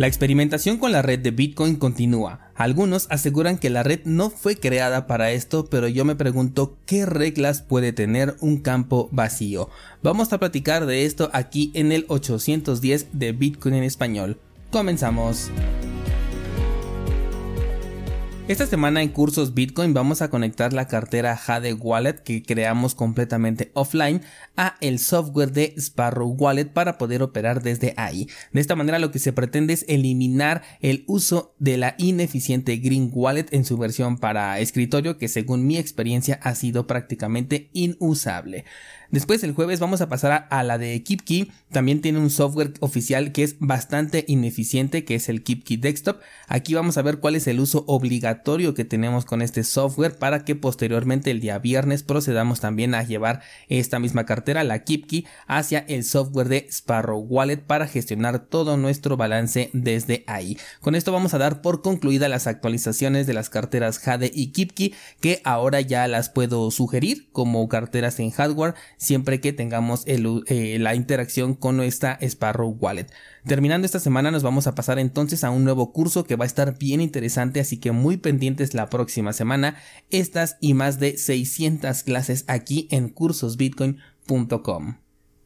La experimentación con la red de Bitcoin continúa. Algunos aseguran que la red no fue creada para esto, pero yo me pregunto qué reglas puede tener un campo vacío. Vamos a platicar de esto aquí en el 810 de Bitcoin en español. Comenzamos. Esta semana en cursos Bitcoin vamos a conectar la cartera Jade Wallet que creamos completamente offline a el software de Sparrow Wallet para poder operar desde ahí. De esta manera lo que se pretende es eliminar el uso de la ineficiente Green Wallet en su versión para escritorio que según mi experiencia ha sido prácticamente inusable. Después el jueves vamos a pasar a, la de KeepKey. También tiene un software oficial que es bastante ineficiente, que es el KeepKey Desktop. Aquí vamos a ver cuál es el uso obligatorio que tenemos con este software para que posteriormente el día viernes procedamos también a llevar esta misma cartera, la KeepKey, hacia el software de Sparrow Wallet para gestionar todo nuestro balance desde ahí. Con esto vamos a dar por concluida las actualizaciones de las carteras Jade y KeepKey que ahora ya las puedo sugerir como carteras en hardware siempre que tengamos eh, la interacción con nuestra Sparrow Wallet. Terminando esta semana nos vamos a pasar entonces a un nuevo curso que va a estar bien interesante, así que muy pendientes la próxima semana. Estas y más de 600 clases aquí en cursosbitcoin.com.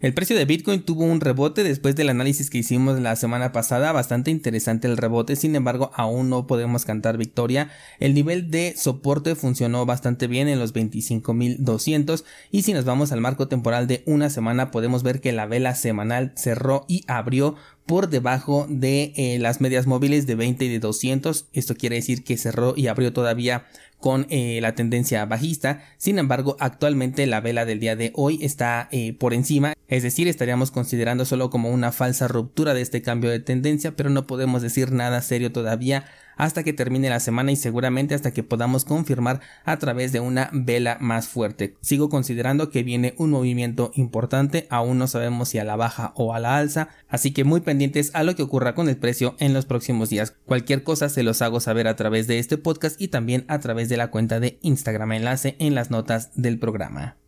El precio de Bitcoin tuvo un rebote después del análisis que hicimos la semana pasada, bastante interesante el rebote, sin embargo aún no podemos cantar victoria. El nivel de soporte funcionó bastante bien en los 25.200 y si nos vamos al marco temporal de una semana podemos ver que la vela semanal cerró y abrió por debajo de eh, las medias móviles de 20 y de 200. Esto quiere decir que cerró y abrió todavía con eh, la tendencia bajista. Sin embargo, actualmente la vela del día de hoy está eh, por encima, es decir, estaríamos considerando solo como una falsa ruptura de este cambio de tendencia, pero no podemos decir nada serio todavía hasta que termine la semana y seguramente hasta que podamos confirmar a través de una vela más fuerte. Sigo considerando que viene un movimiento importante, aún no sabemos si a la baja o a la alza, así que muy pendientes a lo que ocurra con el precio en los próximos días. Cualquier cosa se los hago saber a través de este podcast y también a través de la cuenta de Instagram enlace en las notas del programa.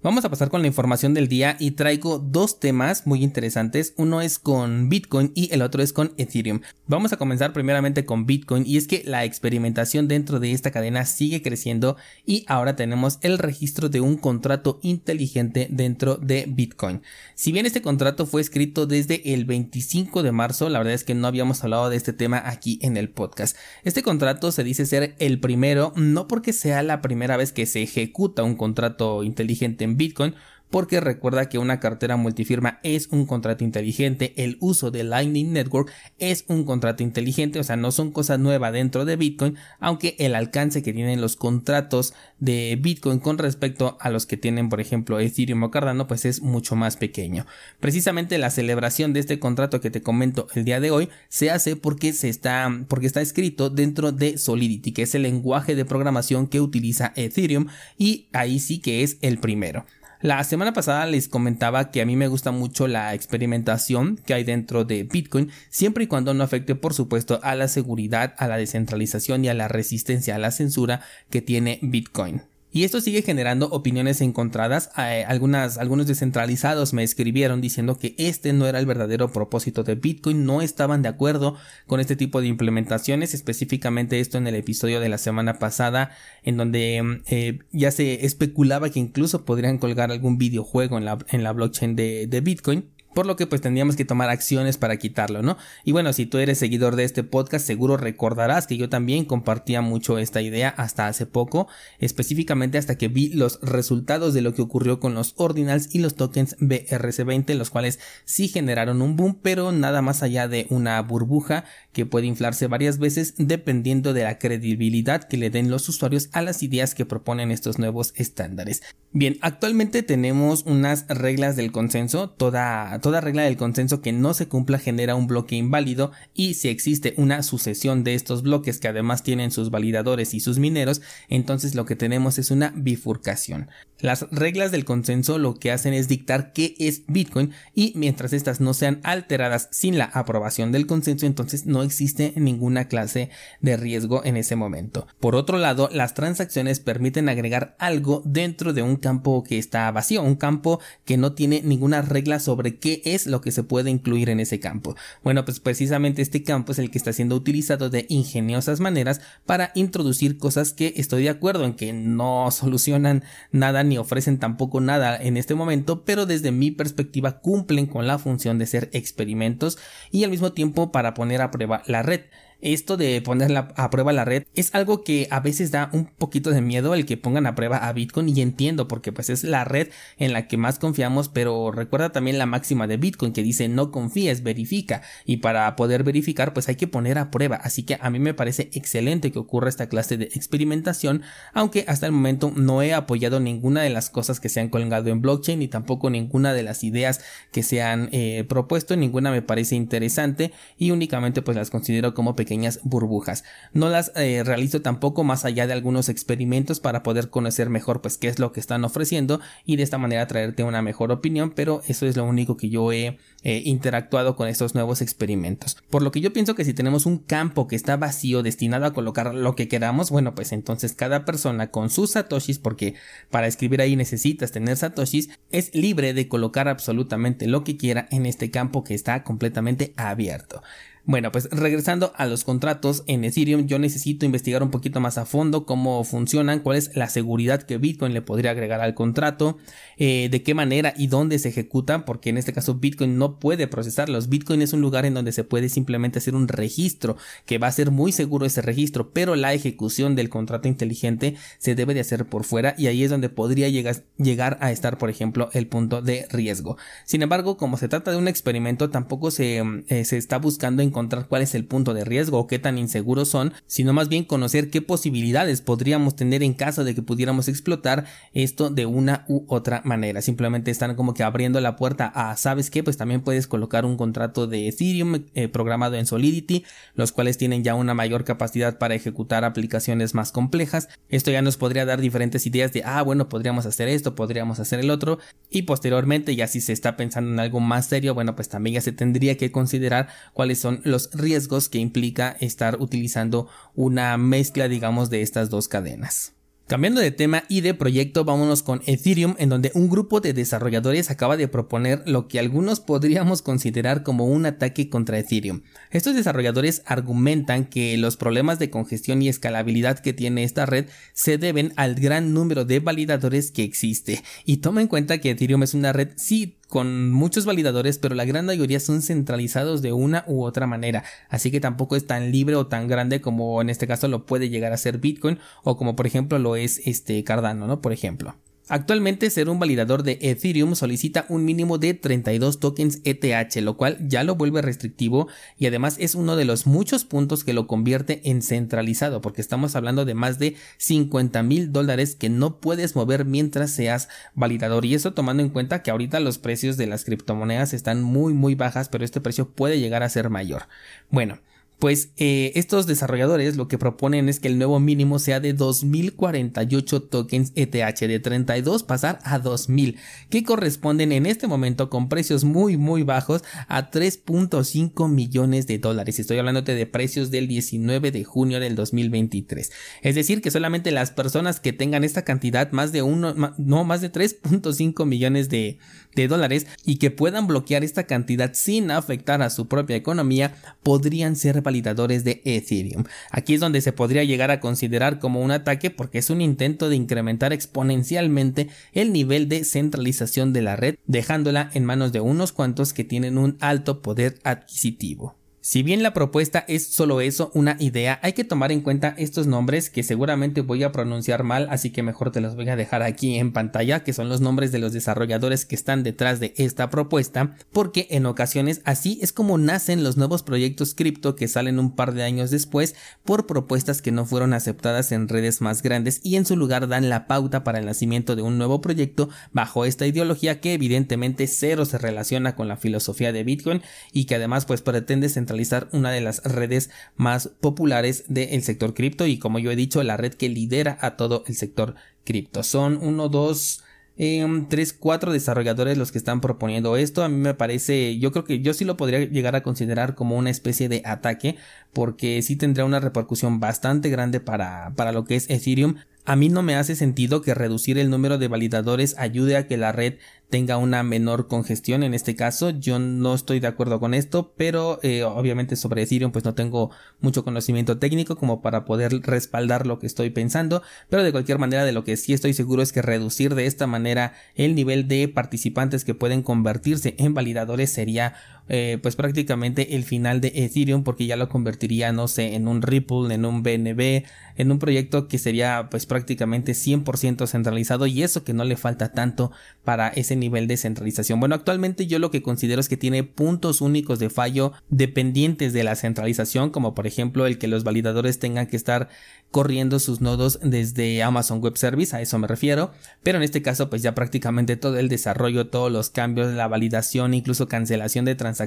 Vamos a pasar con la información del día y traigo dos temas muy interesantes. Uno es con Bitcoin y el otro es con Ethereum. Vamos a comenzar primeramente con Bitcoin y es que la experimentación dentro de esta cadena sigue creciendo y ahora tenemos el registro de un contrato inteligente dentro de Bitcoin. Si bien este contrato fue escrito desde el 25 de marzo, la verdad es que no habíamos hablado de este tema aquí en el podcast. Este contrato se dice ser el primero, no porque sea la primera vez que se ejecuta un contrato inteligente Bitcoin porque recuerda que una cartera multifirma es un contrato inteligente, el uso de Lightning Network es un contrato inteligente, o sea, no son cosas nuevas dentro de Bitcoin, aunque el alcance que tienen los contratos de Bitcoin con respecto a los que tienen, por ejemplo, Ethereum o Cardano, pues es mucho más pequeño. Precisamente la celebración de este contrato que te comento el día de hoy se hace porque se está, porque está escrito dentro de Solidity, que es el lenguaje de programación que utiliza Ethereum y ahí sí que es el primero. La semana pasada les comentaba que a mí me gusta mucho la experimentación que hay dentro de Bitcoin, siempre y cuando no afecte por supuesto a la seguridad, a la descentralización y a la resistencia a la censura que tiene Bitcoin. Y esto sigue generando opiniones encontradas. Eh, algunas, algunos descentralizados me escribieron diciendo que este no era el verdadero propósito de Bitcoin, no estaban de acuerdo con este tipo de implementaciones, específicamente esto en el episodio de la semana pasada, en donde eh, ya se especulaba que incluso podrían colgar algún videojuego en la, en la blockchain de, de Bitcoin por lo que pues tendríamos que tomar acciones para quitarlo, ¿no? Y bueno, si tú eres seguidor de este podcast, seguro recordarás que yo también compartía mucho esta idea hasta hace poco, específicamente hasta que vi los resultados de lo que ocurrió con los ordinals y los tokens BRC20, los cuales sí generaron un boom, pero nada más allá de una burbuja que puede inflarse varias veces dependiendo de la credibilidad que le den los usuarios a las ideas que proponen estos nuevos estándares. Bien, actualmente tenemos unas reglas del consenso, toda, toda regla del consenso que no se cumpla genera un bloque inválido y si existe una sucesión de estos bloques que además tienen sus validadores y sus mineros, entonces lo que tenemos es una bifurcación. Las reglas del consenso lo que hacen es dictar qué es Bitcoin y mientras estas no sean alteradas sin la aprobación del consenso, entonces no existe ninguna clase de riesgo en ese momento. Por otro lado, las transacciones permiten agregar algo dentro de un campo que está vacío, un campo que no tiene ninguna regla sobre qué qué es lo que se puede incluir en ese campo. Bueno, pues precisamente este campo es el que está siendo utilizado de ingeniosas maneras para introducir cosas que estoy de acuerdo en que no solucionan nada ni ofrecen tampoco nada en este momento, pero desde mi perspectiva cumplen con la función de ser experimentos y al mismo tiempo para poner a prueba la red esto de poner a prueba la red es algo que a veces da un poquito de miedo el que pongan a prueba a Bitcoin y entiendo porque pues es la red en la que más confiamos pero recuerda también la máxima de Bitcoin que dice no confíes verifica y para poder verificar pues hay que poner a prueba. Así que a mí me parece excelente que ocurra esta clase de experimentación aunque hasta el momento no he apoyado ninguna de las cosas que se han colgado en blockchain ni tampoco ninguna de las ideas que se han eh, propuesto. Ninguna me parece interesante y únicamente pues las considero como pequeñas pequeñas burbujas. No las eh, realizo tampoco más allá de algunos experimentos para poder conocer mejor pues qué es lo que están ofreciendo y de esta manera traerte una mejor opinión, pero eso es lo único que yo he eh, interactuado con estos nuevos experimentos. Por lo que yo pienso que si tenemos un campo que está vacío destinado a colocar lo que queramos, bueno pues entonces cada persona con sus satoshis, porque para escribir ahí necesitas tener satoshis, es libre de colocar absolutamente lo que quiera en este campo que está completamente abierto. Bueno, pues regresando a los contratos en Ethereum, yo necesito investigar un poquito más a fondo cómo funcionan, cuál es la seguridad que Bitcoin le podría agregar al contrato, eh, de qué manera y dónde se ejecutan, porque en este caso Bitcoin no puede procesarlos. Bitcoin es un lugar en donde se puede simplemente hacer un registro, que va a ser muy seguro ese registro, pero la ejecución del contrato inteligente se debe de hacer por fuera y ahí es donde podría llegar, llegar a estar, por ejemplo, el punto de riesgo. Sin embargo, como se trata de un experimento, tampoco se, eh, se está buscando encontrar encontrar cuál es el punto de riesgo o qué tan inseguros son, sino más bien conocer qué posibilidades podríamos tener en caso de que pudiéramos explotar esto de una u otra manera. Simplemente están como que abriendo la puerta a, ¿sabes qué? Pues también puedes colocar un contrato de Ethereum eh, programado en Solidity, los cuales tienen ya una mayor capacidad para ejecutar aplicaciones más complejas. Esto ya nos podría dar diferentes ideas de, ah, bueno, podríamos hacer esto, podríamos hacer el otro, y posteriormente ya si se está pensando en algo más serio, bueno, pues también ya se tendría que considerar cuáles son los riesgos que implica estar utilizando una mezcla, digamos, de estas dos cadenas. Cambiando de tema y de proyecto, vámonos con Ethereum, en donde un grupo de desarrolladores acaba de proponer lo que algunos podríamos considerar como un ataque contra Ethereum. Estos desarrolladores argumentan que los problemas de congestión y escalabilidad que tiene esta red se deben al gran número de validadores que existe. Y toma en cuenta que Ethereum es una red sí con muchos validadores, pero la gran mayoría son centralizados de una u otra manera, así que tampoco es tan libre o tan grande como en este caso lo puede llegar a ser Bitcoin o como por ejemplo lo es este Cardano, ¿no? Por ejemplo. Actualmente ser un validador de Ethereum solicita un mínimo de 32 tokens ETH, lo cual ya lo vuelve restrictivo y además es uno de los muchos puntos que lo convierte en centralizado, porque estamos hablando de más de 50 mil dólares que no puedes mover mientras seas validador y eso tomando en cuenta que ahorita los precios de las criptomonedas están muy muy bajas, pero este precio puede llegar a ser mayor. Bueno, pues eh, estos desarrolladores lo que proponen es que el nuevo mínimo sea de 2048 tokens ETH, de 32 pasar a 2000, que corresponden en este momento con precios muy muy bajos a 3.5 millones de dólares. Estoy hablándote de precios del 19 de junio del 2023. Es decir, que solamente las personas que tengan esta cantidad, más de uno, no más de 3.5 millones de, de dólares y que puedan bloquear esta cantidad sin afectar a su propia economía, podrían ser validadores de Ethereum. Aquí es donde se podría llegar a considerar como un ataque porque es un intento de incrementar exponencialmente el nivel de centralización de la red, dejándola en manos de unos cuantos que tienen un alto poder adquisitivo. Si bien la propuesta es solo eso, una idea, hay que tomar en cuenta estos nombres que seguramente voy a pronunciar mal, así que mejor te los voy a dejar aquí en pantalla, que son los nombres de los desarrolladores que están detrás de esta propuesta, porque en ocasiones así es como nacen los nuevos proyectos cripto que salen un par de años después por propuestas que no fueron aceptadas en redes más grandes y en su lugar dan la pauta para el nacimiento de un nuevo proyecto bajo esta ideología que evidentemente cero se relaciona con la filosofía de Bitcoin y que además pues pretende centralizar una de las redes más populares del sector cripto y como yo he dicho la red que lidera a todo el sector cripto. Son uno, dos, em, tres, cuatro desarrolladores los que están proponiendo esto. A mí me parece, yo creo que yo sí lo podría llegar a considerar como una especie de ataque porque sí tendría una repercusión bastante grande para, para lo que es Ethereum A mí no me hace sentido que reducir el número de validadores ayude a que la red tenga una menor congestión en este caso. Yo no estoy de acuerdo con esto, pero eh, obviamente sobre Ethereum pues no tengo mucho conocimiento técnico como para poder respaldar lo que estoy pensando, pero de cualquier manera de lo que sí estoy seguro es que reducir de esta manera el nivel de participantes que pueden convertirse en validadores sería eh, pues prácticamente el final de Ethereum porque ya lo convertiría no sé en un Ripple, en un BNB, en un proyecto que sería pues prácticamente 100% centralizado y eso que no le falta tanto para ese nivel de centralización. Bueno, actualmente yo lo que considero es que tiene puntos únicos de fallo dependientes de la centralización, como por ejemplo el que los validadores tengan que estar corriendo sus nodos desde Amazon Web Service, a eso me refiero, pero en este caso pues ya prácticamente todo el desarrollo, todos los cambios, la validación, incluso cancelación de transacciones,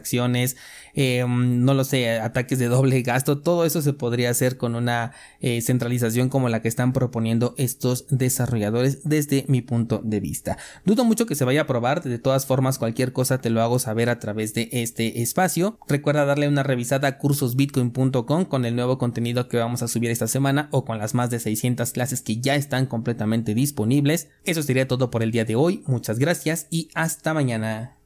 em, no lo sé, ataques de doble gasto, todo eso se podría hacer con una eh, centralización como la que están proponiendo estos desarrolladores desde mi punto de vista. Dudo mucho que se vaya a probar, de todas formas cualquier cosa te lo hago saber a través de este espacio. Recuerda darle una revisada a cursosbitcoin.com con el nuevo contenido que vamos a subir esta semana o con las más de 600 clases que ya están completamente disponibles. Eso sería todo por el día de hoy. Muchas gracias y hasta mañana.